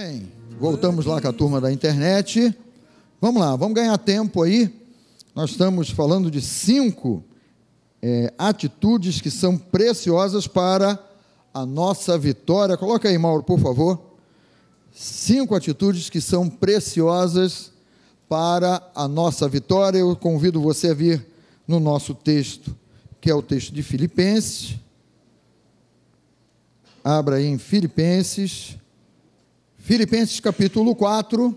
Amém. Voltamos lá com a turma da internet. Vamos lá, vamos ganhar tempo aí. Nós estamos falando de cinco é, atitudes que são preciosas para a nossa vitória. Coloca aí, Mauro, por favor. Cinco atitudes que são preciosas para a nossa vitória. Eu convido você a vir no nosso texto, que é o texto de Filipenses. Abra aí em Filipenses. Filipenses capítulo 4,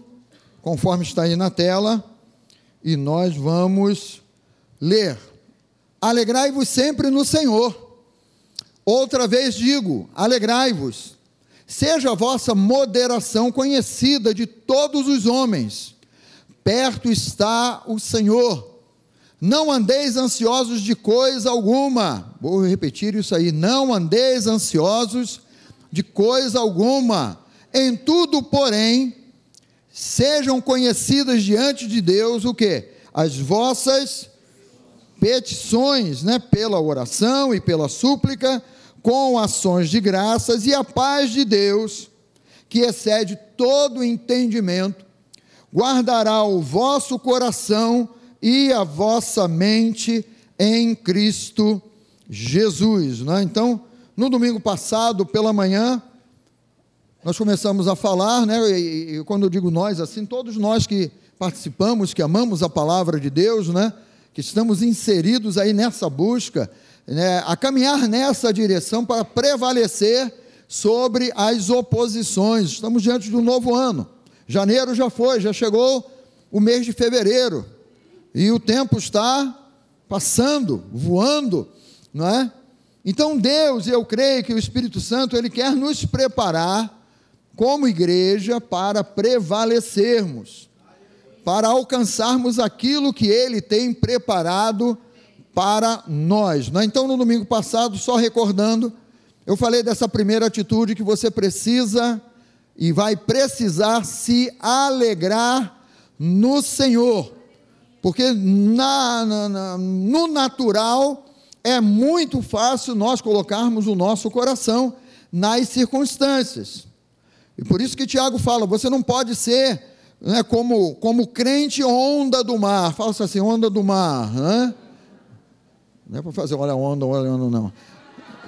conforme está aí na tela, e nós vamos ler. Alegrai-vos sempre no Senhor. Outra vez digo: alegrai-vos. Seja a vossa moderação conhecida de todos os homens. Perto está o Senhor. Não andeis ansiosos de coisa alguma. Vou repetir isso aí. Não andeis ansiosos de coisa alguma. Em tudo, porém, sejam conhecidas diante de Deus o que? As vossas petições, né, pela oração e pela súplica, com ações de graças e a paz de Deus, que excede todo entendimento, guardará o vosso coração e a vossa mente em Cristo Jesus. Né? Então, no domingo passado, pela manhã, nós começamos a falar, né, e, e, quando eu digo nós, assim, todos nós que participamos, que amamos a palavra de Deus, né, que estamos inseridos aí nessa busca, né, a caminhar nessa direção para prevalecer sobre as oposições. Estamos diante do novo ano. Janeiro já foi, já chegou o mês de fevereiro. E o tempo está passando, voando, não é? Então Deus, eu creio que o Espírito Santo, ele quer nos preparar como igreja para prevalecermos para alcançarmos aquilo que Ele tem preparado para nós. Né? Então, no domingo passado, só recordando, eu falei dessa primeira atitude que você precisa e vai precisar se alegrar no Senhor, porque na, na, na, no natural é muito fácil nós colocarmos o nosso coração nas circunstâncias. E por isso que Tiago fala: você não pode ser né, como, como crente onda do mar. Fala assim, onda do mar. Né? Não é para fazer, olha onda, olha onda, não.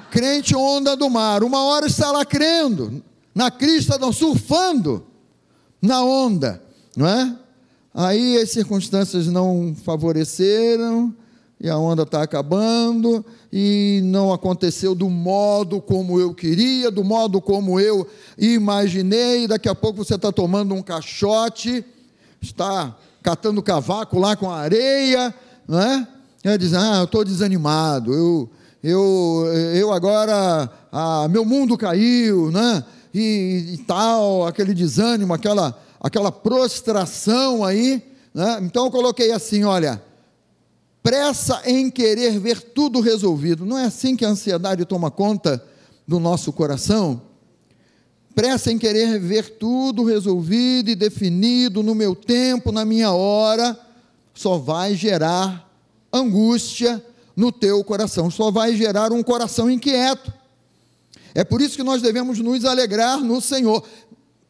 Crente onda do mar. Uma hora está lá crendo, na crista, surfando na onda. Não é? Aí as circunstâncias não favoreceram, e a onda está acabando, e não aconteceu do modo como eu queria, do modo como eu imaginei. Daqui a pouco você está tomando um caixote, está catando cavaco lá com a areia, não é? E diz: Ah, eu estou desanimado, eu, eu, eu agora, ah, meu mundo caiu, né? E, e tal, aquele desânimo, aquela, aquela prostração aí. Né? Então eu coloquei assim: olha pressa em querer ver tudo resolvido. Não é assim que a ansiedade toma conta do nosso coração? Pressa em querer ver tudo resolvido e definido no meu tempo, na minha hora, só vai gerar angústia no teu coração, só vai gerar um coração inquieto. É por isso que nós devemos nos alegrar no Senhor.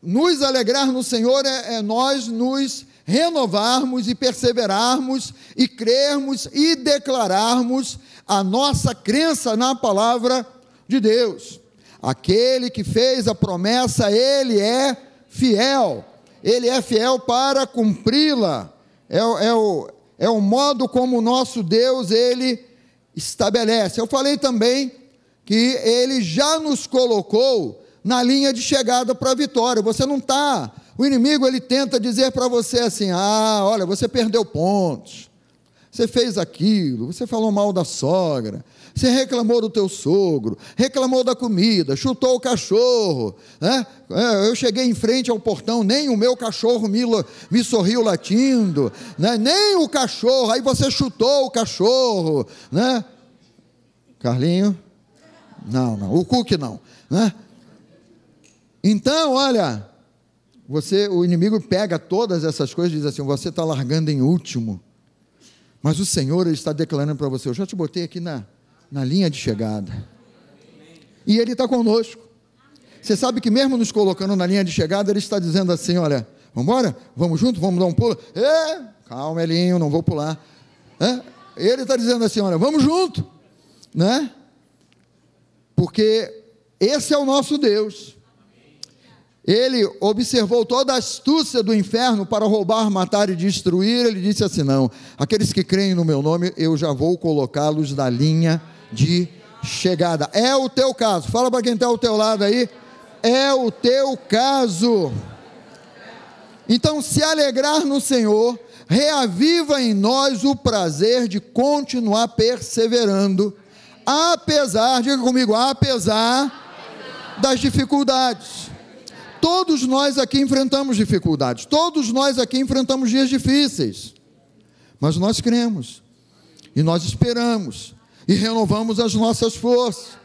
Nos alegrar no Senhor é, é nós nos renovarmos e perseverarmos e crermos e declararmos a nossa crença na palavra de Deus. Aquele que fez a promessa, ele é fiel, ele é fiel para cumpri-la. É, é, o, é o modo como o nosso Deus ele estabelece. Eu falei também que ele já nos colocou na linha de chegada para a vitória. Você não está o inimigo ele tenta dizer para você assim: ah, olha, você perdeu pontos, você fez aquilo, você falou mal da sogra, você reclamou do teu sogro, reclamou da comida, chutou o cachorro, né? É, eu cheguei em frente ao portão, nem o meu cachorro me, me sorriu latindo, né? nem o cachorro, aí você chutou o cachorro, né? Carlinho? Não, não, o Cook não, né? Então, olha, você, o inimigo pega todas essas coisas e diz assim: você está largando em último. Mas o Senhor ele está declarando para você: eu já te botei aqui na, na linha de chegada. E Ele está conosco. Você sabe que mesmo nos colocando na linha de chegada, ele está dizendo assim: olha, vamos embora? Vamos junto? Vamos dar um pulo? É, calma, Elinho, não vou pular. É? Ele está dizendo assim: olha, vamos junto, né? Porque esse é o nosso Deus. Ele observou toda a astúcia do inferno para roubar, matar e destruir. Ele disse assim: Não, aqueles que creem no meu nome, eu já vou colocá-los na linha de chegada. É o teu caso. Fala para quem está ao teu lado aí. É o teu caso. Então, se alegrar no Senhor, reaviva em nós o prazer de continuar perseverando, apesar, diga comigo, apesar das dificuldades. Todos nós aqui enfrentamos dificuldades, todos nós aqui enfrentamos dias difíceis, mas nós cremos, e nós esperamos, e renovamos as nossas forças.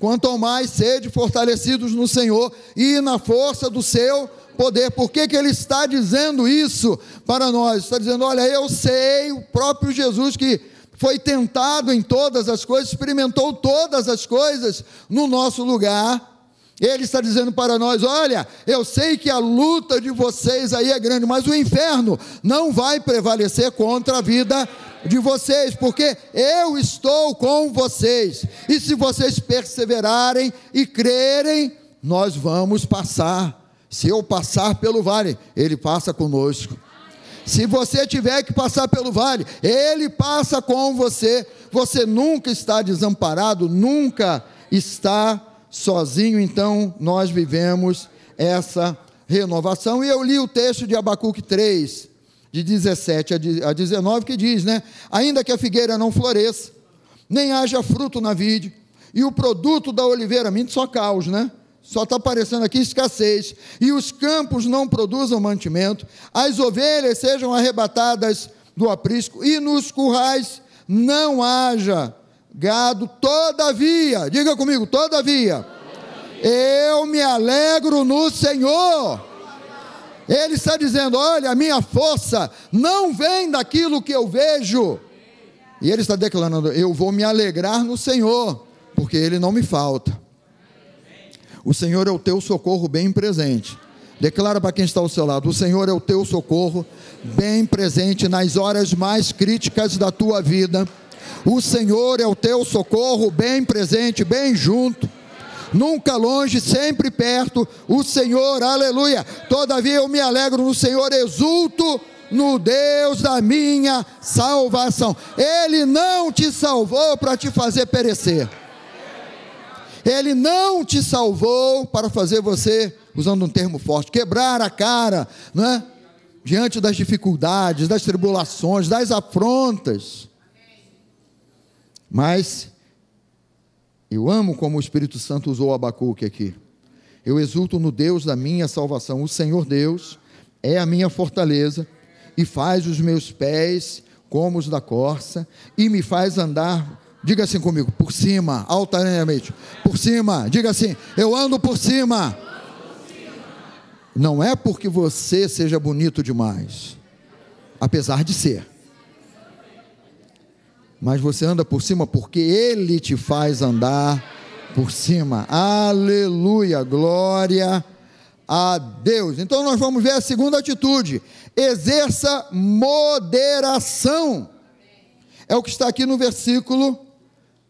Quanto mais sede fortalecidos no Senhor e na força do seu poder. Por que, que ele está dizendo isso para nós? Está dizendo: olha, eu sei, o próprio Jesus que foi tentado em todas as coisas, experimentou todas as coisas no nosso lugar ele está dizendo para nós: olha, eu sei que a luta de vocês aí é grande, mas o inferno não vai prevalecer contra a vida de vocês, porque eu estou com vocês, e se vocês perseverarem e crerem, nós vamos passar. Se eu passar pelo vale, ele passa conosco. Se você tiver que passar pelo vale, ele passa com você. Você nunca está desamparado, nunca está sozinho, então nós vivemos essa renovação. E eu li o texto de Abacuque 3, de 17 a 19, que diz, né? Ainda que a figueira não floresça, nem haja fruto na vide, e o produto da oliveira, minto só caos, né? Só está aparecendo aqui escassez, e os campos não produzam mantimento, as ovelhas sejam arrebatadas do aprisco, e nos currais não haja gado, todavia, diga comigo, todavia, eu me alegro no Senhor. Ele está dizendo: olha, a minha força não vem daquilo que eu vejo. E ele está declarando: eu vou me alegrar no Senhor, porque ele não me falta. O Senhor é o teu socorro bem presente. Declara para quem está ao seu lado: o Senhor é o teu socorro bem presente nas horas mais críticas da tua vida o Senhor é o teu socorro, bem presente, bem junto, nunca longe, sempre perto. O Senhor, aleluia. Todavia eu me alegro no Senhor, exulto no Deus da minha salvação. Ele não te salvou para te fazer perecer. Ele não te salvou para fazer você, usando um termo forte, quebrar a cara, não é? Diante das dificuldades, das tribulações, das afrontas. Mas eu amo como o Espírito Santo usou Abacuque aqui. Eu exulto no Deus da minha salvação. O Senhor Deus é a minha fortaleza e faz os meus pés como os da corça e me faz andar, diga assim comigo, por cima, altaneamente, por cima, diga assim, eu ando por cima. Não é porque você seja bonito demais, apesar de ser mas você anda por cima porque Ele te faz andar por cima. Aleluia, glória a Deus. Então nós vamos ver a segunda atitude: exerça moderação. É o que está aqui no versículo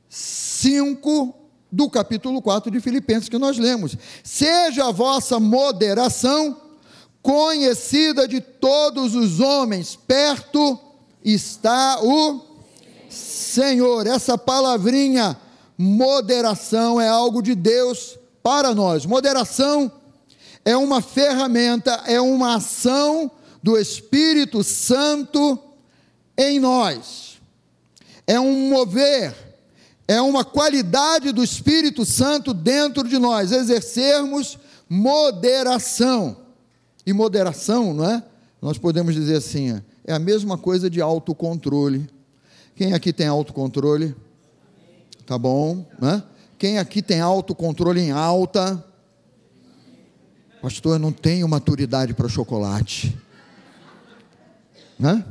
5 do capítulo 4 de Filipenses que nós lemos. Seja a vossa moderação conhecida de todos os homens, perto está o Senhor, essa palavrinha moderação é algo de Deus para nós. Moderação é uma ferramenta, é uma ação do Espírito Santo em nós. É um mover, é uma qualidade do Espírito Santo dentro de nós, exercermos moderação. E moderação, não é? Nós podemos dizer assim, é a mesma coisa de autocontrole. Quem aqui tem autocontrole? Tá bom, né? Quem aqui tem autocontrole em alta? Pastor, eu não tenho maturidade para chocolate. Né?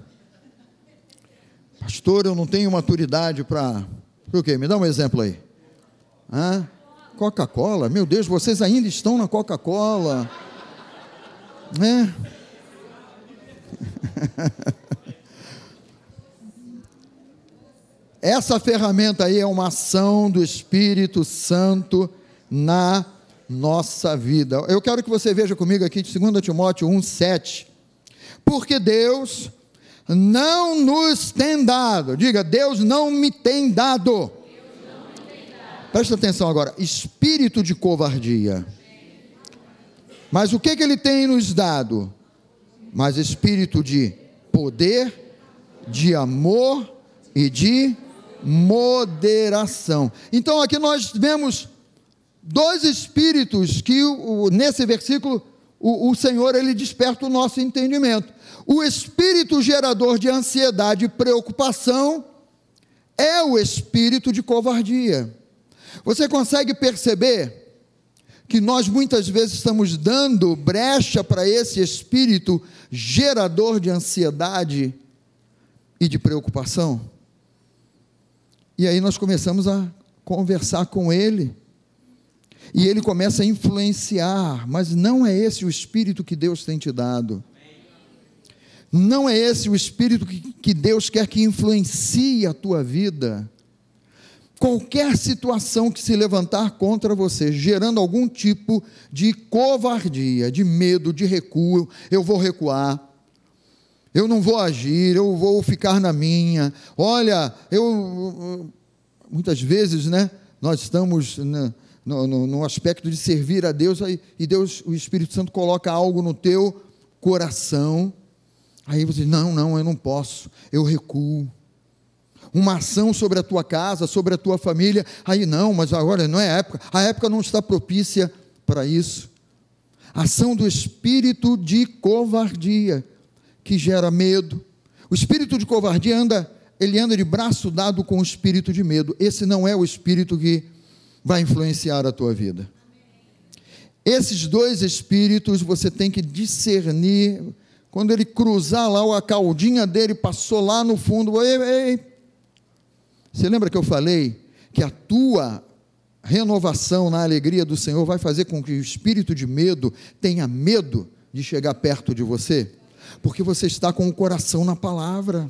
Pastor, eu não tenho maturidade para. Por quê? Me dá um exemplo aí. Hã? Coca-Cola? Meu Deus, vocês ainda estão na Coca-Cola. Né? Essa ferramenta aí é uma ação do Espírito Santo na nossa vida. Eu quero que você veja comigo aqui de 2 Timóteo 1, 7. Porque Deus não nos tem dado, diga, Deus não me tem dado. Presta atenção agora, espírito de covardia. Mas o que, que ele tem nos dado? Mas espírito de poder, de amor e de moderação. Então aqui nós vemos dois espíritos que nesse versículo o, o Senhor ele desperta o nosso entendimento. O espírito gerador de ansiedade e preocupação é o espírito de covardia. Você consegue perceber que nós muitas vezes estamos dando brecha para esse espírito gerador de ansiedade e de preocupação? E aí nós começamos a conversar com ele. E ele começa a influenciar, mas não é esse o espírito que Deus tem te dado. Não é esse o espírito que, que Deus quer que influencie a tua vida. Qualquer situação que se levantar contra você, gerando algum tipo de covardia, de medo, de recuo, eu vou recuar, eu não vou agir, eu vou ficar na minha. Olha, eu. Muitas vezes, né? Nós estamos no, no, no aspecto de servir a Deus, e Deus, o Espírito Santo, coloca algo no teu coração. Aí você diz: não, não, eu não posso, eu recuo. Uma ação sobre a tua casa, sobre a tua família, aí não, mas agora não é a época, a época não está propícia para isso. Ação do espírito de covardia que gera medo. O espírito de covardia anda, ele anda de braço dado com o espírito de medo. Esse não é o espírito que vai influenciar a tua vida. Esses dois espíritos você tem que discernir. Quando ele cruzar lá, a caldinha dele passou lá no fundo. Ei, ei. Você lembra que eu falei que a tua renovação na alegria do Senhor vai fazer com que o espírito de medo tenha medo de chegar perto de você? Porque você está com o coração na palavra.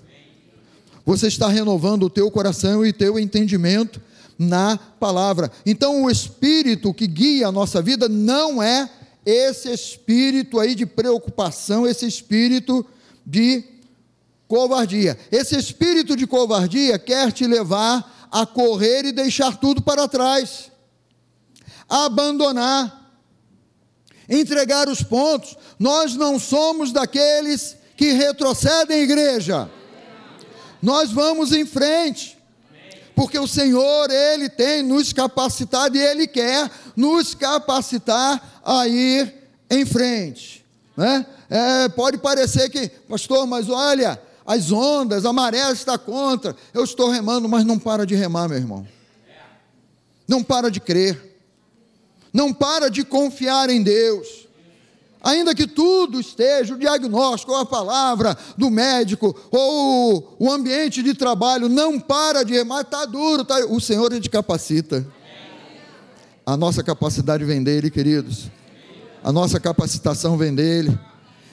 Você está renovando o teu coração e teu entendimento na palavra. Então, o espírito que guia a nossa vida não é esse espírito aí de preocupação, esse espírito de covardia. Esse espírito de covardia quer te levar a correr e deixar tudo para trás, a abandonar entregar os pontos. Nós não somos daqueles que retrocedem, igreja. Nós vamos em frente. Porque o Senhor, Ele tem nos capacitado e Ele quer nos capacitar a ir em frente. Né? É, pode parecer que, pastor, mas olha, as ondas, a maré está contra. Eu estou remando, mas não para de remar, meu irmão. Não para de crer não para de confiar em Deus. Ainda que tudo esteja, o diagnóstico, ou a palavra do médico, ou o ambiente de trabalho, não para de remar, está duro, tá, o Senhor te capacita. A nossa capacidade vem dele, queridos. A nossa capacitação vem dele.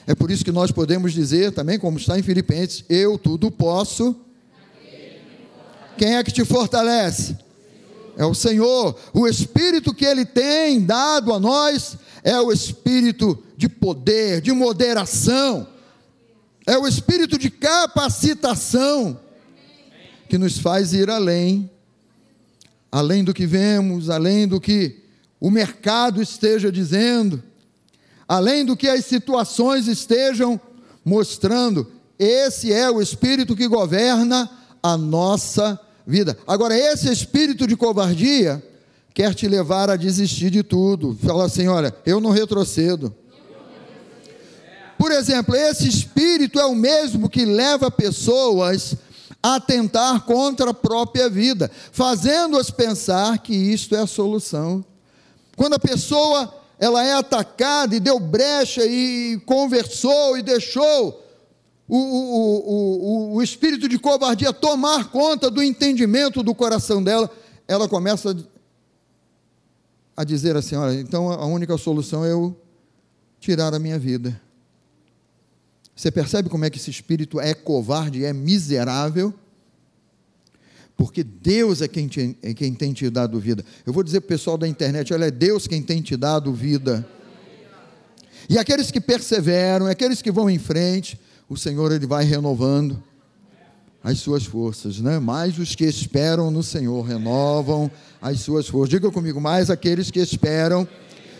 É por isso que nós podemos dizer também, como está em Filipenses, eu tudo posso. Quem é que te fortalece? É o Senhor. O Espírito que Ele tem dado a nós é o Espírito de poder, de moderação, é o Espírito de capacitação que nos faz ir além, além do que vemos, além do que o mercado esteja dizendo, além do que as situações estejam mostrando. Esse é o Espírito que governa a nossa vida. Agora, esse espírito de covardia quer te levar a desistir de tudo. Fala assim: olha, eu não retrocedo. Por exemplo, esse espírito é o mesmo que leva pessoas a tentar contra a própria vida, fazendo-as pensar que isto é a solução. Quando a pessoa ela é atacada e deu brecha e conversou e deixou o, o, o, o espírito de covardia tomar conta do entendimento do coração dela, ela começa a dizer assim: olha, então a única solução é eu tirar a minha vida. Você percebe como é que esse espírito é covarde, é miserável? Porque Deus é quem, te, é quem tem te dado vida. Eu vou dizer para o pessoal da internet: olha, é Deus quem tem te dado vida. E aqueles que perseveram, aqueles que vão em frente, o Senhor ele vai renovando as suas forças, né? Mais os que esperam no Senhor renovam as suas forças. Diga comigo, mais aqueles que esperam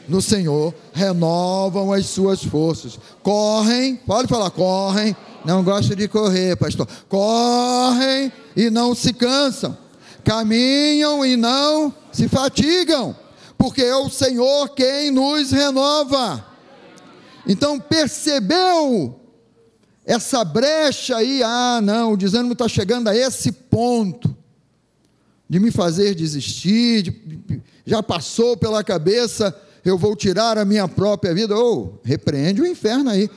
no Senhor renovam as suas forças. Correm, pode falar, correm. Não gosta de correr, pastor. Correm e não se cansam. Caminham e não se fatigam, porque é o Senhor quem nos renova. Então percebeu essa brecha aí, ah, não, o desânimo está chegando a esse ponto de me fazer desistir, de, já passou pela cabeça, eu vou tirar a minha própria vida. Ou oh, repreende o inferno aí.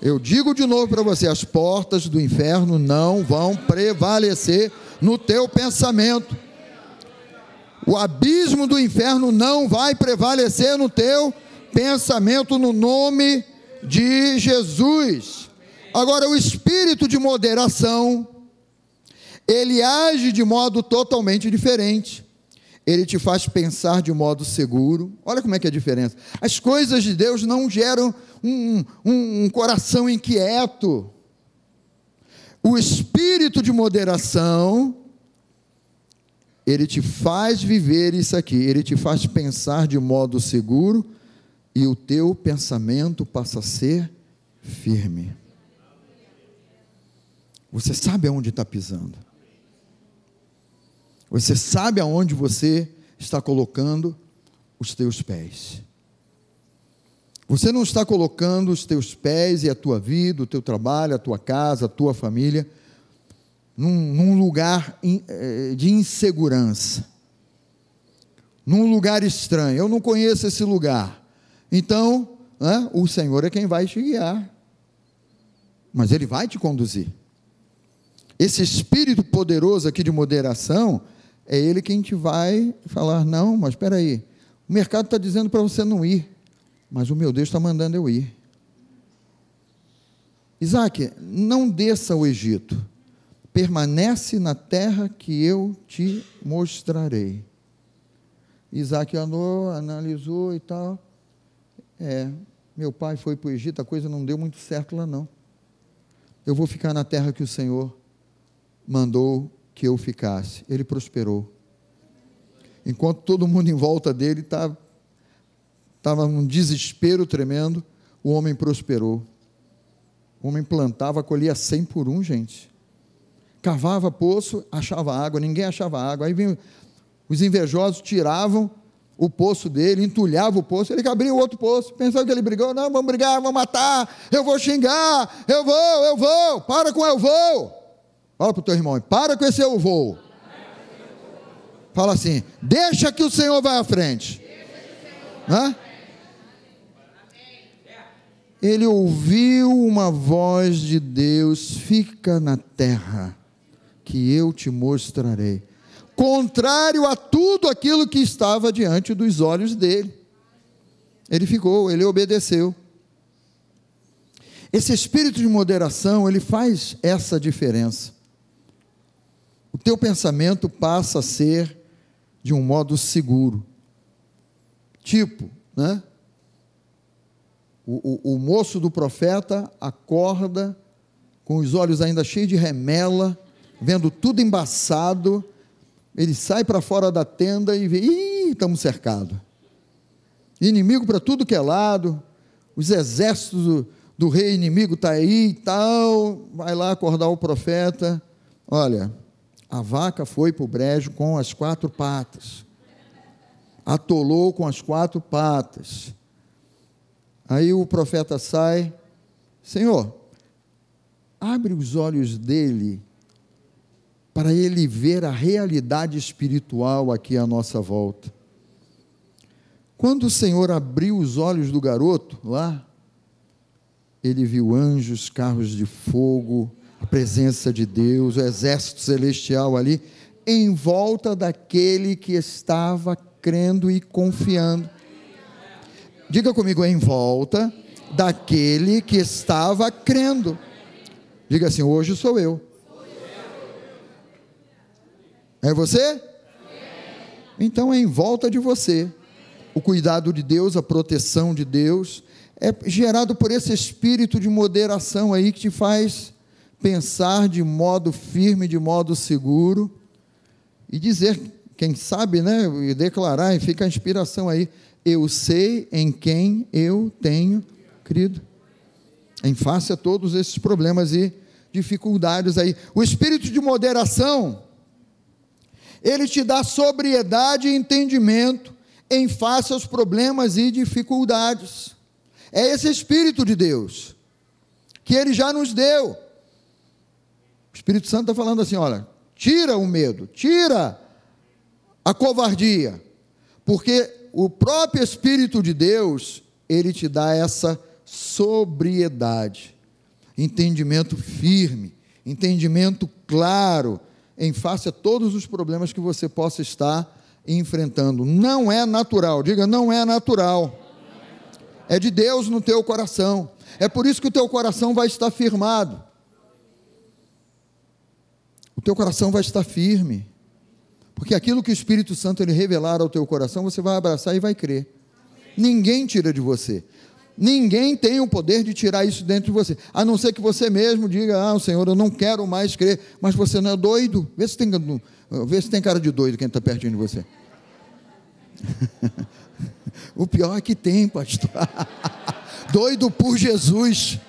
Eu digo de novo para você: as portas do inferno não vão prevalecer no teu pensamento. O abismo do inferno não vai prevalecer no teu pensamento, no nome de Jesus. Agora, o espírito de moderação, ele age de modo totalmente diferente. Ele te faz pensar de modo seguro. Olha como é que é a diferença. As coisas de Deus não geram um, um, um coração inquieto. O espírito de moderação, ele te faz viver isso aqui, ele te faz pensar de modo seguro e o teu pensamento passa a ser firme. Você sabe aonde está pisando. Você sabe aonde você está colocando os teus pés. Você não está colocando os teus pés e a tua vida, o teu trabalho, a tua casa, a tua família, num, num lugar eh, de insegurança, num lugar estranho. Eu não conheço esse lugar. Então, né, o Senhor é quem vai te guiar. Mas Ele vai te conduzir. Esse espírito poderoso aqui de moderação, é ele quem te vai falar: não, mas espera aí, o mercado está dizendo para você não ir, mas o meu Deus está mandando eu ir. Isaac, não desça ao Egito, permanece na terra que eu te mostrarei. Isaac andou, analisou e tal. É, meu pai foi para o Egito, a coisa não deu muito certo lá não. Eu vou ficar na terra que o Senhor mandou que eu ficasse. Ele prosperou. Enquanto todo mundo em volta dele estava tava num desespero tremendo, o homem prosperou. O homem plantava, colhia 100 por um, gente. Cavava poço, achava água, ninguém achava água. Aí vinham os invejosos, tiravam o poço dele, entulhava o poço, ele abria o outro poço, pensava que ele brigou, não, vamos brigar, vamos matar, eu vou xingar, eu vou, eu vou, para com eu vou. Fala para o teu irmão, para com esse eu vou. Fala assim, deixa que o Senhor vai à frente. Hã? Ele ouviu uma voz de Deus, fica na terra, que eu te mostrarei. Contrário a tudo aquilo que estava diante dos olhos dele. Ele ficou, ele obedeceu. Esse espírito de moderação, ele faz essa diferença o teu pensamento passa a ser de um modo seguro. Tipo, né? O, o, o, moço do profeta acorda com os olhos ainda cheios de remela, vendo tudo embaçado. Ele sai para fora da tenda e vê: ih, estamos cercados. Inimigo para tudo que é lado, os exércitos do, do rei inimigo estão tá aí e tal. Vai lá acordar o profeta. Olha, a vaca foi para o brejo com as quatro patas. Atolou com as quatro patas. Aí o profeta sai, Senhor, abre os olhos dele para ele ver a realidade espiritual aqui à nossa volta. Quando o Senhor abriu os olhos do garoto lá, ele viu anjos, carros de fogo, a presença de Deus, o exército celestial ali, em volta daquele que estava crendo e confiando. Diga comigo, em volta daquele que estava crendo. Diga assim: hoje sou eu. É você? Então é em volta de você. O cuidado de Deus, a proteção de Deus, é gerado por esse espírito de moderação aí que te faz pensar de modo firme, de modo seguro e dizer, quem sabe, né, e declarar, e fica a inspiração aí, eu sei em quem eu tenho crido. Em face a todos esses problemas e dificuldades aí. O espírito de moderação, ele te dá sobriedade e entendimento em face aos problemas e dificuldades. É esse espírito de Deus que ele já nos deu. O Espírito Santo está falando assim: olha, tira o medo, tira a covardia, porque o próprio Espírito de Deus, ele te dá essa sobriedade, entendimento firme, entendimento claro, em face a todos os problemas que você possa estar enfrentando. Não é natural, diga, não é natural. É de Deus no teu coração. É por isso que o teu coração vai estar firmado. Teu coração vai estar firme. Porque aquilo que o Espírito Santo ele revelar ao teu coração, você vai abraçar e vai crer. Ninguém tira de você. Ninguém tem o poder de tirar isso dentro de você, a não ser que você mesmo diga: Ah, Senhor, eu não quero mais crer, mas você não é doido. Vê se tem, vê se tem cara de doido quem está pertinho de você. o pior é que tem, pastor. doido por Jesus.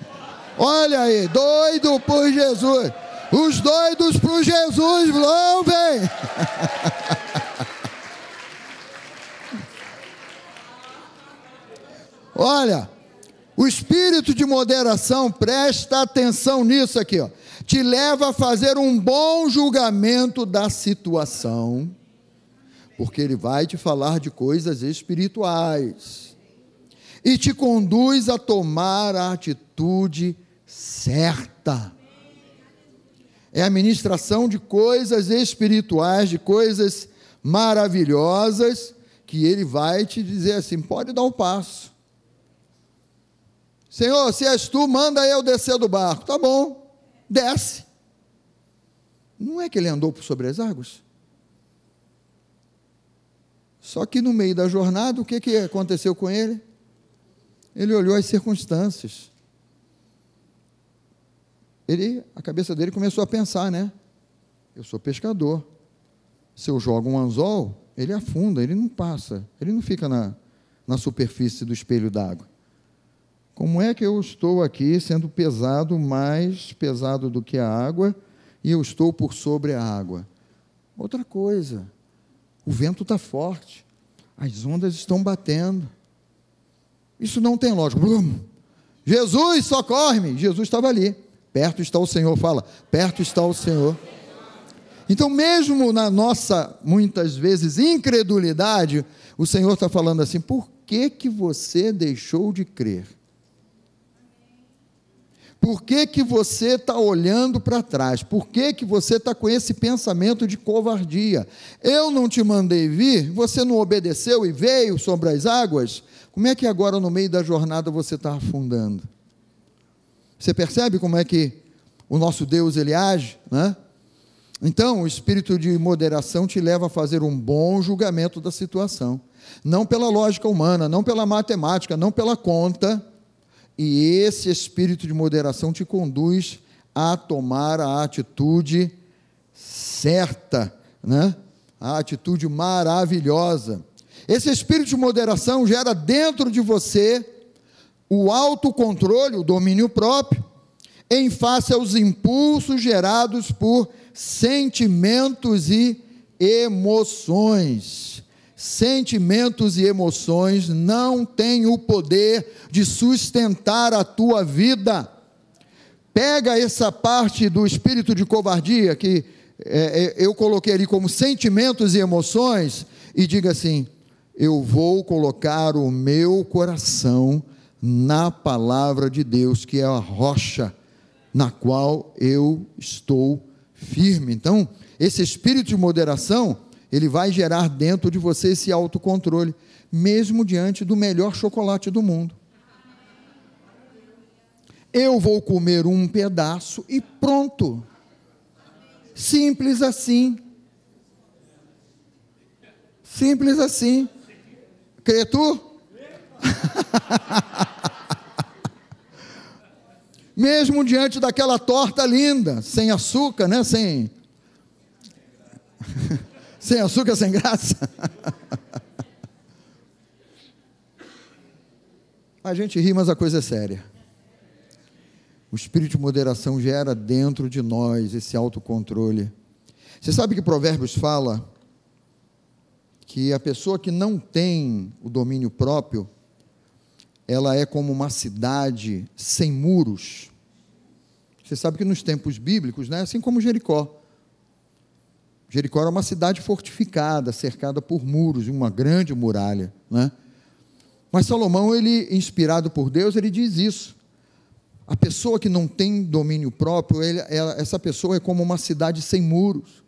Olha aí, doido por Jesus. Os doidos por Jesus, louvem! Olha, o espírito de moderação, presta atenção nisso aqui, ó, te leva a fazer um bom julgamento da situação, porque ele vai te falar de coisas espirituais e te conduz a tomar a atitude certa. É a ministração de coisas espirituais, de coisas maravilhosas, que ele vai te dizer assim: pode dar um passo Senhor, se és tu, manda eu descer do barco. Tá bom, desce. Não é que ele andou por sobre as águas? Só que no meio da jornada, o que, que aconteceu com ele? Ele olhou as circunstâncias. Ele, a cabeça dele começou a pensar, né? Eu sou pescador. Se eu jogo um anzol, ele afunda, ele não passa, ele não fica na, na superfície do espelho d'água. Como é que eu estou aqui sendo pesado, mais pesado do que a água, e eu estou por sobre a água? Outra coisa, o vento está forte, as ondas estão batendo. Isso não tem lógica. Jesus, socorre-me! Jesus estava ali. Perto está o Senhor, fala, perto está o Senhor. Então, mesmo na nossa, muitas vezes, incredulidade, o Senhor está falando assim: por que, que você deixou de crer? Por que, que você está olhando para trás? Por que, que você está com esse pensamento de covardia? Eu não te mandei vir, você não obedeceu e veio sobre as águas? Como é que agora, no meio da jornada, você está afundando? Você percebe como é que o nosso Deus ele age, né? Então, o espírito de moderação te leva a fazer um bom julgamento da situação, não pela lógica humana, não pela matemática, não pela conta, e esse espírito de moderação te conduz a tomar a atitude certa, né? A atitude maravilhosa. Esse espírito de moderação gera dentro de você o autocontrole, o domínio próprio, em face aos impulsos gerados por sentimentos e emoções sentimentos e emoções não têm o poder de sustentar a tua vida. Pega essa parte do espírito de covardia que é, é, eu coloquei ali como sentimentos e emoções e diga assim: eu vou colocar o meu coração na palavra de Deus, que é a rocha na qual eu estou firme. Então, esse espírito de moderação ele vai gerar dentro de você esse autocontrole, mesmo diante do melhor chocolate do mundo. Eu vou comer um pedaço e pronto. Simples assim. Simples assim. Crê? Mesmo diante daquela torta linda, sem açúcar, né? Sem sem açúcar, sem graça. a gente ri, mas a coisa é séria. O espírito de moderação gera dentro de nós esse autocontrole. Você sabe que Provérbios fala que a pessoa que não tem o domínio próprio, ela é como uma cidade sem muros. Você sabe que nos tempos bíblicos, né, assim como Jericó, Jericó era uma cidade fortificada, cercada por muros, uma grande muralha, né? Mas Salomão, ele inspirado por Deus, ele diz isso. A pessoa que não tem domínio próprio, ele, ela, essa pessoa é como uma cidade sem muros.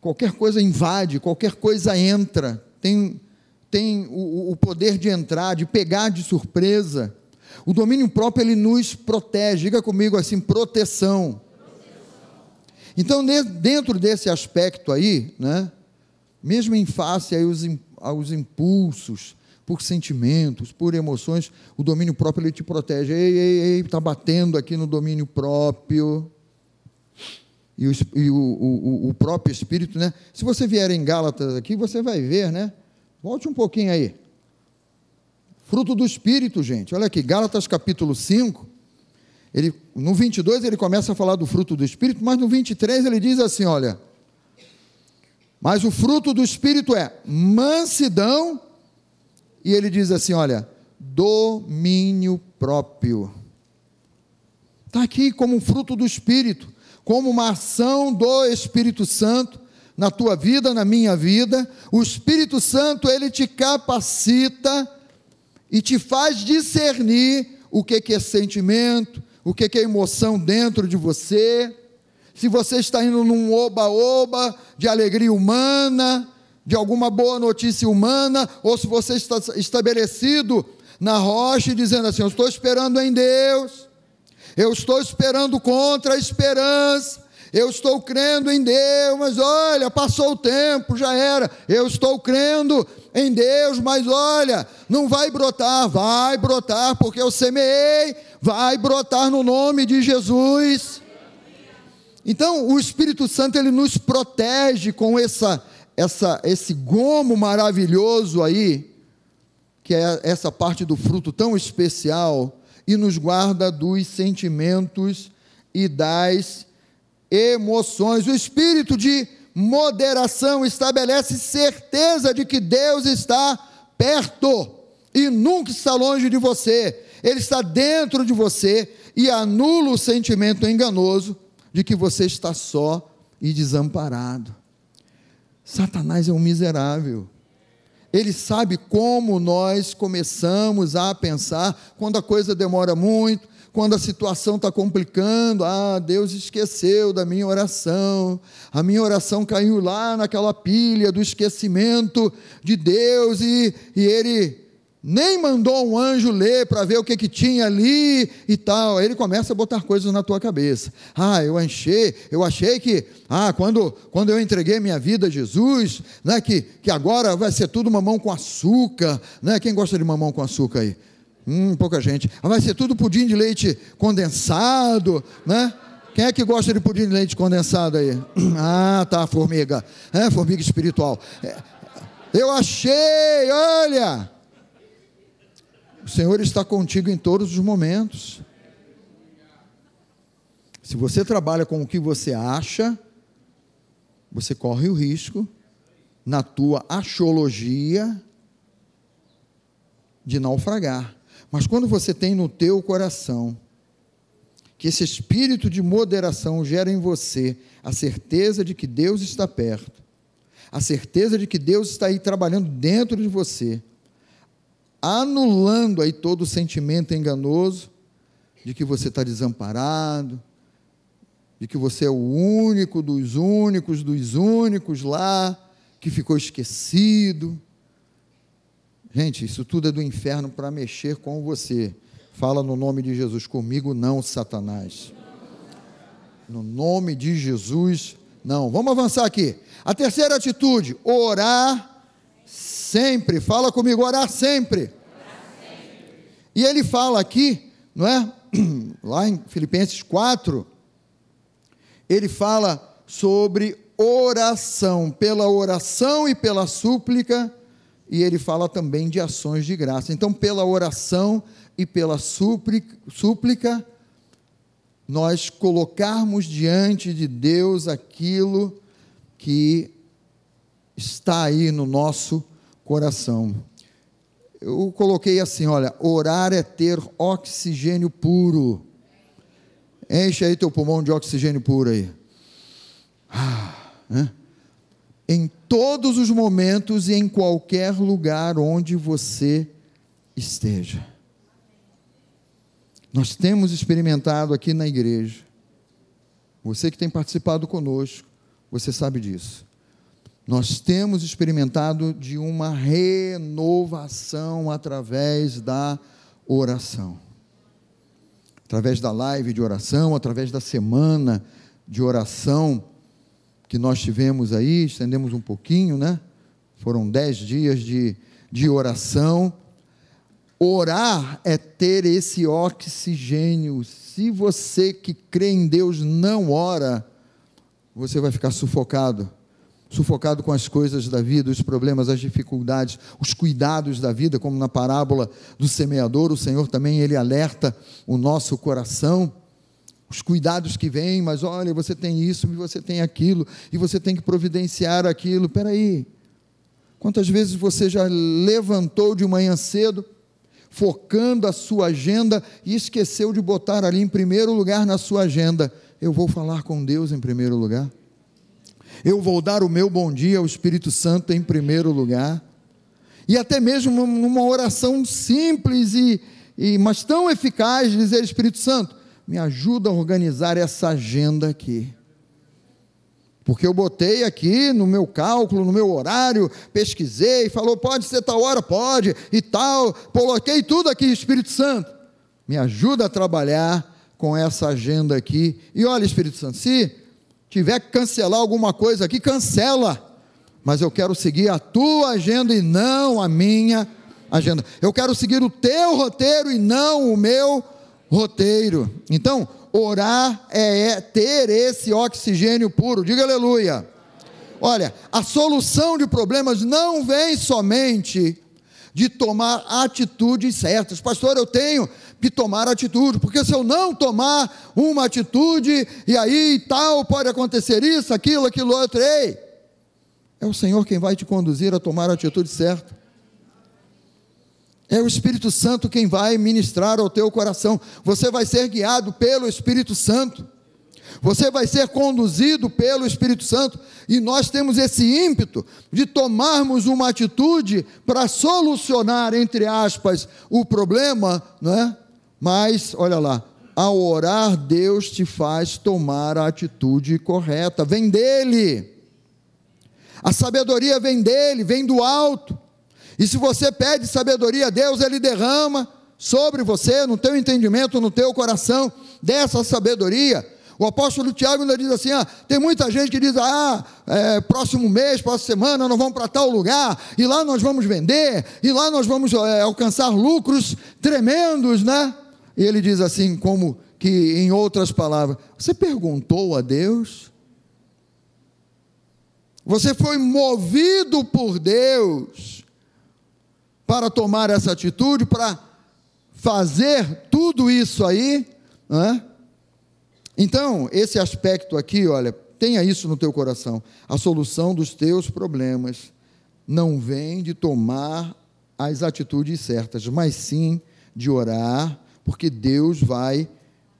Qualquer coisa invade, qualquer coisa entra, tem, tem o, o poder de entrar, de pegar de surpresa. O domínio próprio ele nos protege. Diga comigo assim, proteção. Então, dentro desse aspecto aí, né, mesmo em face aos, aos impulsos, por sentimentos, por emoções, o domínio próprio ele te protege. Ei, ei, ei, está batendo aqui no domínio próprio e, o, e o, o, o, próprio Espírito, né? Se você vier em Gálatas aqui, você vai ver, né? Volte um pouquinho aí. Fruto do Espírito, gente. Olha aqui, Gálatas capítulo 5. Ele, no 22 ele começa a falar do fruto do Espírito, mas no 23 ele diz assim: olha. Mas o fruto do Espírito é mansidão, e ele diz assim: olha, domínio próprio. Está aqui como fruto do Espírito como uma ação do Espírito Santo na tua vida, na minha vida. O Espírito Santo, ele te capacita e te faz discernir o que é sentimento, o que é emoção dentro de você. Se você está indo num oba-oba de alegria humana, de alguma boa notícia humana, ou se você está estabelecido na rocha dizendo assim: Eu estou esperando em Deus, eu estou esperando contra a esperança. Eu estou crendo em Deus, mas olha, passou o tempo, já era. Eu estou crendo em Deus, mas olha, não vai brotar, vai brotar, porque eu semeei, vai brotar no nome de Jesus. Então, o Espírito Santo ele nos protege com essa, essa, esse gomo maravilhoso aí, que é essa parte do fruto tão especial e nos guarda dos sentimentos e das emoções. O espírito de moderação estabelece certeza de que Deus está perto e nunca está longe de você. Ele está dentro de você e anula o sentimento enganoso de que você está só e desamparado. Satanás é um miserável. Ele sabe como nós começamos a pensar quando a coisa demora muito, quando a situação está complicando. Ah, Deus esqueceu da minha oração. A minha oração caiu lá naquela pilha do esquecimento de Deus e, e Ele nem mandou um anjo ler para ver o que, que tinha ali e tal. Ele começa a botar coisas na tua cabeça. Ah, eu achei, eu achei que, ah, quando, quando eu entreguei minha vida a Jesus, né, que, que agora vai ser tudo mamão com açúcar, né? Quem gosta de mamão com açúcar aí? Hum, pouca gente. Ah, vai ser tudo pudim de leite condensado, né? Quem é que gosta de pudim de leite condensado aí? Ah, tá, formiga. É, formiga espiritual. É, eu achei, olha, o Senhor está contigo em todos os momentos. Se você trabalha com o que você acha, você corre o risco, na tua axiologia, de naufragar. Mas quando você tem no teu coração que esse espírito de moderação gera em você a certeza de que Deus está perto, a certeza de que Deus está aí trabalhando dentro de você, anulando aí todo o sentimento enganoso de que você está desamparado, de que você é o único dos únicos dos únicos lá que ficou esquecido. Gente, isso tudo é do inferno para mexer com você. Fala no nome de Jesus comigo, não, Satanás. No nome de Jesus, não. Vamos avançar aqui. A terceira atitude, orar sempre. Fala comigo, orar sempre. E ele fala aqui, não é? Lá em Filipenses 4, ele fala sobre oração, pela oração e pela súplica, e ele fala também de ações de graça. Então, pela oração e pela súplica, nós colocarmos diante de Deus aquilo que está aí no nosso coração. Eu coloquei assim: olha, orar é ter oxigênio puro. Enche aí teu pulmão de oxigênio puro aí. Ah, né? Em todos os momentos e em qualquer lugar onde você esteja. Nós temos experimentado aqui na igreja, você que tem participado conosco, você sabe disso. Nós temos experimentado de uma renovação através da oração. Através da live de oração, através da semana de oração que nós tivemos aí, estendemos um pouquinho, né? Foram dez dias de, de oração Orar é ter esse oxigênio. Se você que crê em Deus não ora, você vai ficar sufocado. Sufocado com as coisas da vida, os problemas, as dificuldades, os cuidados da vida, como na parábola do semeador, o Senhor também ele alerta o nosso coração os cuidados que vêm, mas olha, você tem isso e você tem aquilo, e você tem que providenciar aquilo. Espera aí. Quantas vezes você já levantou de manhã cedo focando a sua agenda e esqueceu de botar ali em primeiro lugar na sua agenda: eu vou falar com Deus em primeiro lugar. Eu vou dar o meu bom dia ao Espírito Santo em primeiro lugar. E até mesmo numa oração simples e, e mas tão eficaz, dizer Espírito Santo, me ajuda a organizar essa agenda aqui. Porque eu botei aqui no meu cálculo, no meu horário, pesquisei, falou, pode ser tal hora, pode, e tal, coloquei tudo aqui, Espírito Santo. Me ajuda a trabalhar com essa agenda aqui. E olha, Espírito Santo, se tiver que cancelar alguma coisa aqui, cancela. Mas eu quero seguir a tua agenda e não a minha agenda. Eu quero seguir o teu roteiro e não o meu roteiro. Então, Orar é, é ter esse oxigênio puro. Diga aleluia. Olha, a solução de problemas não vem somente de tomar atitudes certas. Pastor, eu tenho que tomar atitude, porque se eu não tomar uma atitude, e aí tal, pode acontecer isso, aquilo, aquilo outro, ei, é o Senhor quem vai te conduzir a tomar a atitude certa. É o Espírito Santo quem vai ministrar ao teu coração. Você vai ser guiado pelo Espírito Santo. Você vai ser conduzido pelo Espírito Santo. E nós temos esse ímpeto de tomarmos uma atitude para solucionar, entre aspas, o problema, não é? Mas, olha lá, ao orar, Deus te faz tomar a atitude correta. Vem dele. A sabedoria vem dele, vem do alto. E se você pede sabedoria a Deus, Ele derrama sobre você, no teu entendimento, no teu coração, dessa sabedoria. O apóstolo Tiago ainda diz assim: ah, tem muita gente que diz, ah, é, próximo mês, próxima semana, nós vamos para tal lugar, e lá nós vamos vender, e lá nós vamos é, alcançar lucros tremendos, né? E ele diz assim, como que em outras palavras, você perguntou a Deus? Você foi movido por Deus para tomar essa atitude, para fazer tudo isso aí. Né? Então, esse aspecto aqui, olha, tenha isso no teu coração. A solução dos teus problemas não vem de tomar as atitudes certas, mas sim de orar, porque Deus vai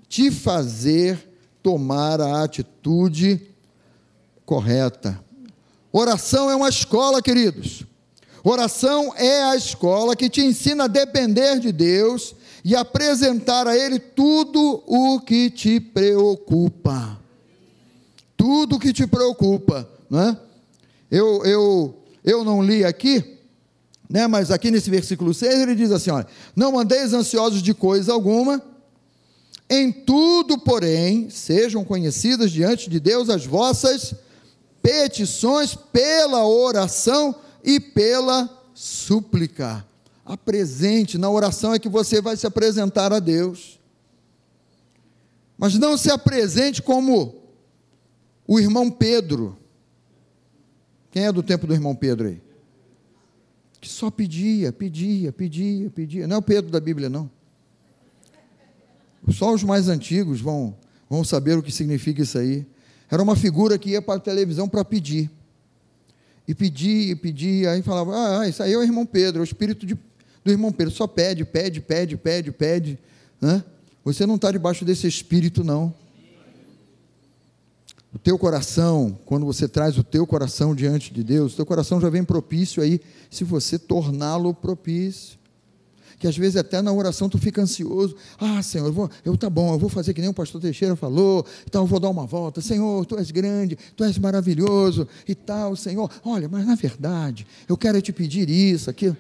te fazer tomar a atitude correta. Oração é uma escola, queridos. Oração é a escola que te ensina a depender de Deus e apresentar a Ele tudo o que te preocupa. tudo que te preocupa, não é? Eu, eu, eu não li aqui, né, mas aqui nesse versículo 6 ele diz assim: olha, não andeis ansiosos de coisa alguma, em tudo, porém, sejam conhecidas diante de Deus as vossas petições pela oração e pela súplica. Apresente, na oração é que você vai se apresentar a Deus. Mas não se apresente como o irmão Pedro. Quem é do tempo do irmão Pedro aí? Que só pedia, pedia, pedia, pedia. Não é o Pedro da Bíblia, não. Só os mais antigos vão, vão saber o que significa isso aí. Era uma figura que ia para a televisão para pedir. E pedia, e pedia, aí falava, ah, isso aí é o irmão Pedro, é o espírito de, do irmão Pedro. Só pede, pede, pede, pede, pede. Né? Você não está debaixo desse espírito, não. O teu coração, quando você traz o teu coração diante de Deus, o teu coração já vem propício aí, se você torná-lo propício. Que às vezes até na oração tu fica ansioso. Ah, Senhor, eu, vou, eu tá bom, eu vou fazer que nem o pastor Teixeira falou, então eu vou dar uma volta. Senhor, tu és grande, tu és maravilhoso e tal, Senhor. Olha, mas na verdade, eu quero te pedir isso, aquilo.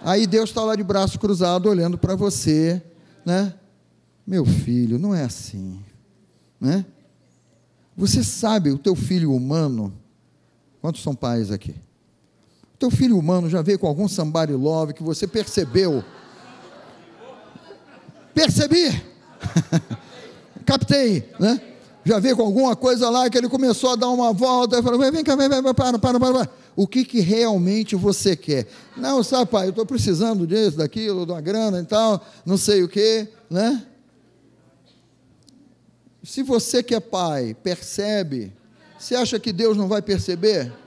Aí Deus está lá de braço cruzado olhando para você, né? Meu filho, não é assim, né? Você sabe, o teu filho humano, quantos são pais aqui? Teu filho humano já veio com algum somebody love que você percebeu? Percebi! Captei, né? Já veio com alguma coisa lá que ele começou a dar uma volta e falou: vem cá, vem, vem, para, para, para, para. O que, que realmente você quer? Não, sabe, pai, eu estou precisando disso, daquilo, uma grana e tal, não sei o que, né? Se você que é pai percebe, você acha que Deus não vai perceber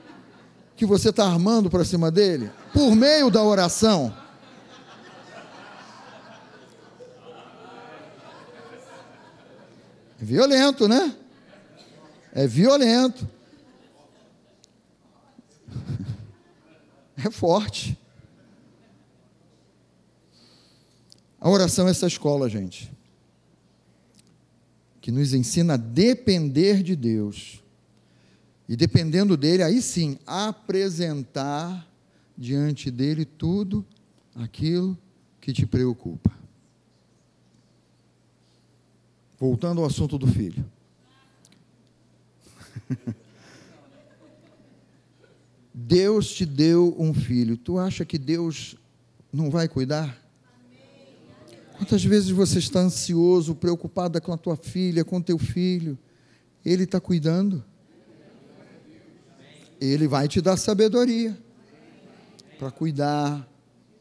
que você está armando para cima dele? Por meio da oração. É violento, né? É violento. É forte. A oração é essa escola, gente que nos ensina a depender de Deus. E dependendo dele, aí sim, apresentar diante dele tudo aquilo que te preocupa. Voltando ao assunto do filho. Deus te deu um filho. Tu acha que Deus não vai cuidar? Quantas vezes você está ansioso, preocupada com a tua filha, com teu filho? Ele está cuidando. Ele vai te dar sabedoria para cuidar,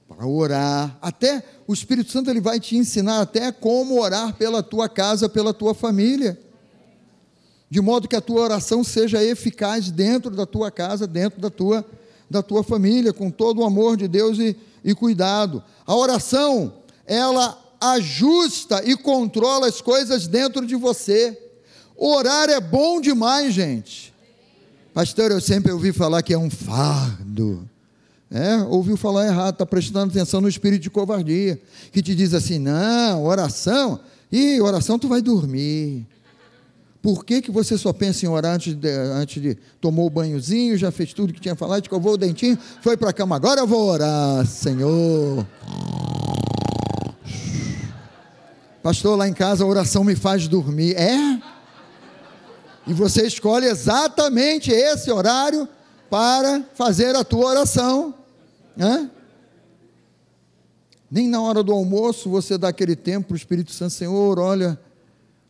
para orar. Até o Espírito Santo ele vai te ensinar até como orar pela tua casa, pela tua família. De modo que a tua oração seja eficaz dentro da tua casa, dentro da tua, da tua família, com todo o amor de Deus e, e cuidado. A oração, ela ajusta e controla as coisas dentro de você. Orar é bom demais, gente. Pastor, eu sempre ouvi falar que é um fardo. É, ouviu falar errado, está prestando atenção no espírito de covardia, que te diz assim: não, oração, e oração tu vai dormir. Por que, que você só pensa em orar antes de, antes de tomou o banhozinho, já fez tudo que tinha falado, escovou o dentinho, foi para a cama, agora eu vou orar, Senhor. Pastor, lá em casa a oração me faz dormir. É? E você escolhe exatamente esse horário para fazer a tua oração. Né? Nem na hora do almoço você dá aquele tempo para o Espírito Santo, Senhor, olha,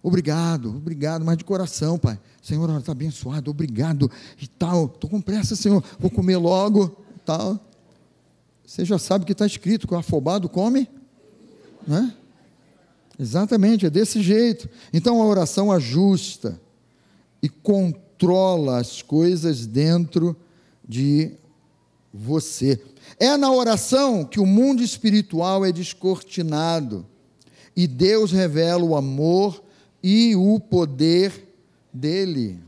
obrigado, obrigado, mas de coração, Pai. Senhor, está abençoado, obrigado e tal. Estou com pressa, Senhor, vou comer logo tal. Você já sabe que está escrito que o afobado come, né? Exatamente, é desse jeito. Então a oração ajusta e controla as coisas dentro de você. É na oração que o mundo espiritual é descortinado e Deus revela o amor e o poder dele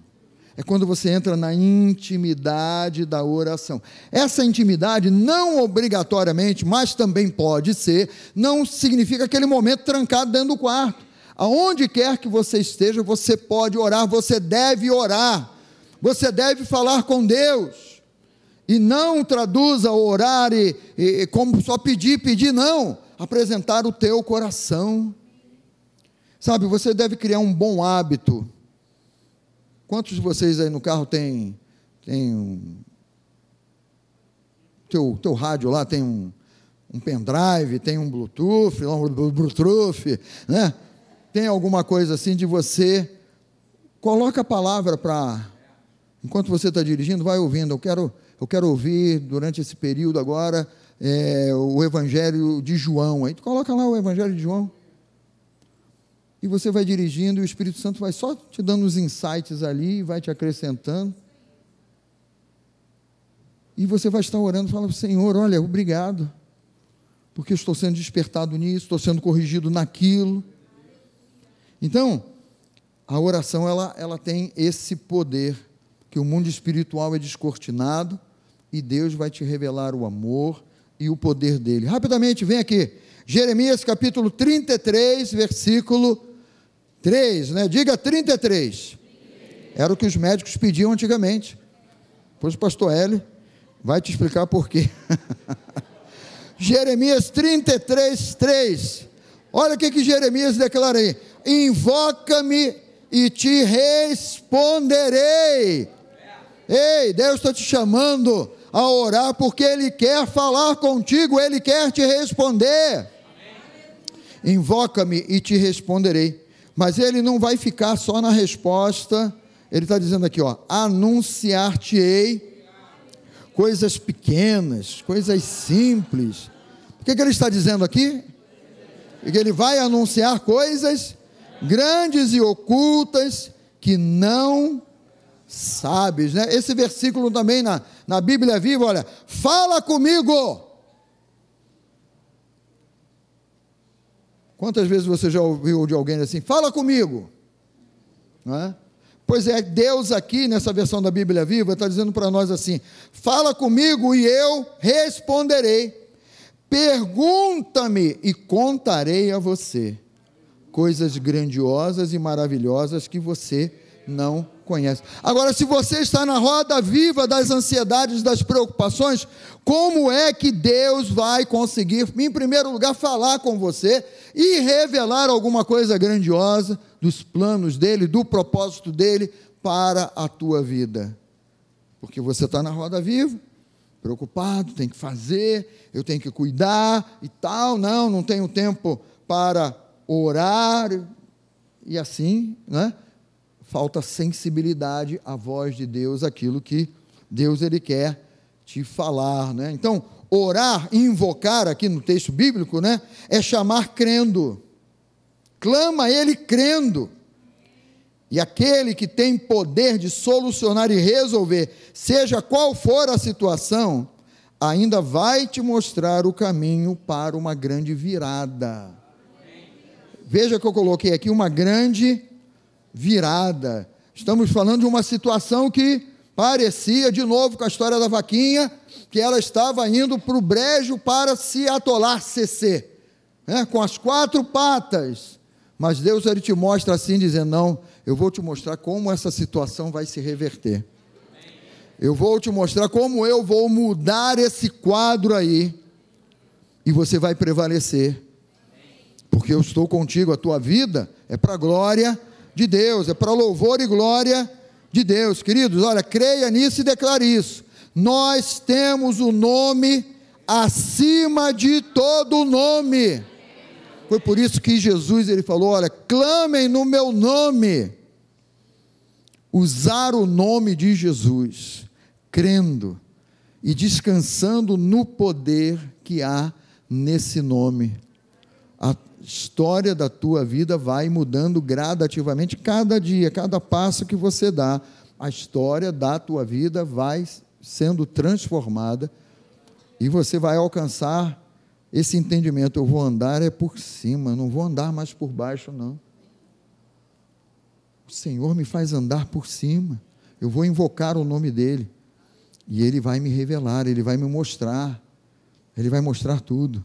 é quando você entra na intimidade da oração. Essa intimidade não obrigatoriamente, mas também pode ser, não significa aquele momento trancado dentro do quarto. Aonde quer que você esteja, você pode orar, você deve orar, você deve falar com Deus. E não traduza orar e, e como só pedir, pedir, não. Apresentar o teu coração. Sabe, você deve criar um bom hábito. Quantos de vocês aí no carro tem, tem um, teu, teu rádio lá tem um, um pendrive, tem um Bluetooth, um Bluetooth, né? Tem alguma coisa assim de você coloca a palavra para enquanto você está dirigindo, vai ouvindo. Eu quero, eu quero ouvir durante esse período agora é, o Evangelho de João. Aí tu coloca lá o Evangelho de João. E você vai dirigindo e o Espírito Santo vai só te dando os insights ali, vai te acrescentando. E você vai estar orando e falando, Senhor, olha, obrigado, porque estou sendo despertado nisso, estou sendo corrigido naquilo. Então, a oração ela, ela tem esse poder que o mundo espiritual é descortinado e Deus vai te revelar o amor e o poder dele. Rapidamente, vem aqui. Jeremias capítulo 33, versículo 3, né? Diga 33. Era o que os médicos pediam antigamente. Pois o pastor Hélio vai te explicar por quê. Jeremias 33, 3. Olha o que, que Jeremias declara aí: Invoca-me e te responderei. Ei, Deus está te chamando a orar porque Ele quer falar contigo, Ele quer te responder. Invoca-me e te responderei. Mas Ele não vai ficar só na resposta, Ele está dizendo aqui, ó, anunciar-te-ei coisas pequenas, coisas simples. O que, que Ele está dizendo aqui? Que Ele vai anunciar coisas grandes e ocultas que não sabes, né? Esse versículo também na, na Bíblia Viva, olha, fala comigo. Quantas vezes você já ouviu de alguém assim, fala comigo? É? Pois é, Deus aqui nessa versão da Bíblia Viva está dizendo para nós assim: fala comigo e eu responderei. Pergunta-me e contarei a você coisas grandiosas e maravilhosas que você não conhece. Agora, se você está na roda viva das ansiedades, das preocupações, como é que Deus vai conseguir, em primeiro lugar, falar com você e revelar alguma coisa grandiosa dos planos dele, do propósito dele para a tua vida? Porque você está na roda viva, preocupado, tem que fazer, eu tenho que cuidar e tal, não, não tenho tempo para orar e assim, né? Falta sensibilidade à voz de Deus, aquilo que Deus ele quer te falar, né? Então, orar, invocar aqui no texto bíblico, né, é chamar crendo. Clama ele crendo. E aquele que tem poder de solucionar e resolver, seja qual for a situação, ainda vai te mostrar o caminho para uma grande virada. Veja que eu coloquei aqui uma grande virada. Estamos falando de uma situação que parecia, de novo, com a história da vaquinha, que ela estava indo para o brejo para se atolar CC, né, com as quatro patas. Mas Deus ele te mostra assim, dizendo: Não, eu vou te mostrar como essa situação vai se reverter. Eu vou te mostrar como eu vou mudar esse quadro aí, e você vai prevalecer porque eu estou contigo, a tua vida é para a glória de Deus, é para louvor e glória de Deus. Queridos, olha, creia nisso e declare isso. Nós temos o nome acima de todo nome. Foi por isso que Jesus ele falou: olha, clamem no meu nome. Usar o nome de Jesus, crendo e descansando no poder que há nesse nome. A história da tua vida vai mudando gradativamente cada dia, cada passo que você dá, a história da tua vida vai sendo transformada e você vai alcançar esse entendimento. Eu vou andar é por cima, não vou andar mais por baixo, não. O Senhor me faz andar por cima. Eu vou invocar o nome dEle. E Ele vai me revelar, Ele vai me mostrar. Ele vai mostrar tudo.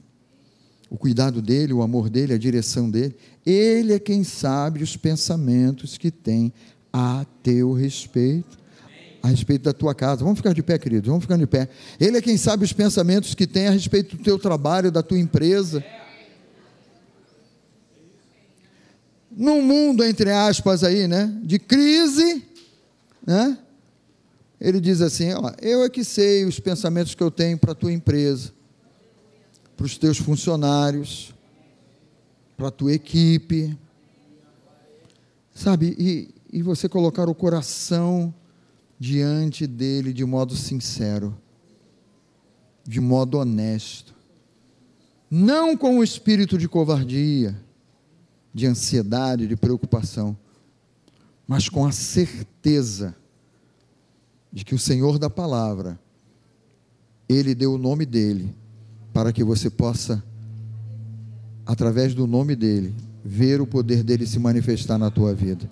O cuidado dele, o amor dele, a direção dele. Ele é quem sabe os pensamentos que tem a teu respeito, a respeito da tua casa. Vamos ficar de pé, queridos, vamos ficar de pé. Ele é quem sabe os pensamentos que tem a respeito do teu trabalho, da tua empresa. Num mundo, entre aspas, aí, né, de crise, né? Ele diz assim: ó, eu é que sei os pensamentos que eu tenho para a tua empresa para os teus funcionários, para a tua equipe. Sabe, e, e você colocar o coração diante dele de modo sincero, de modo honesto, não com o espírito de covardia, de ansiedade, de preocupação, mas com a certeza de que o Senhor da palavra, Ele deu o nome dele para que você possa, através do nome dele, ver o poder dele se manifestar na tua vida.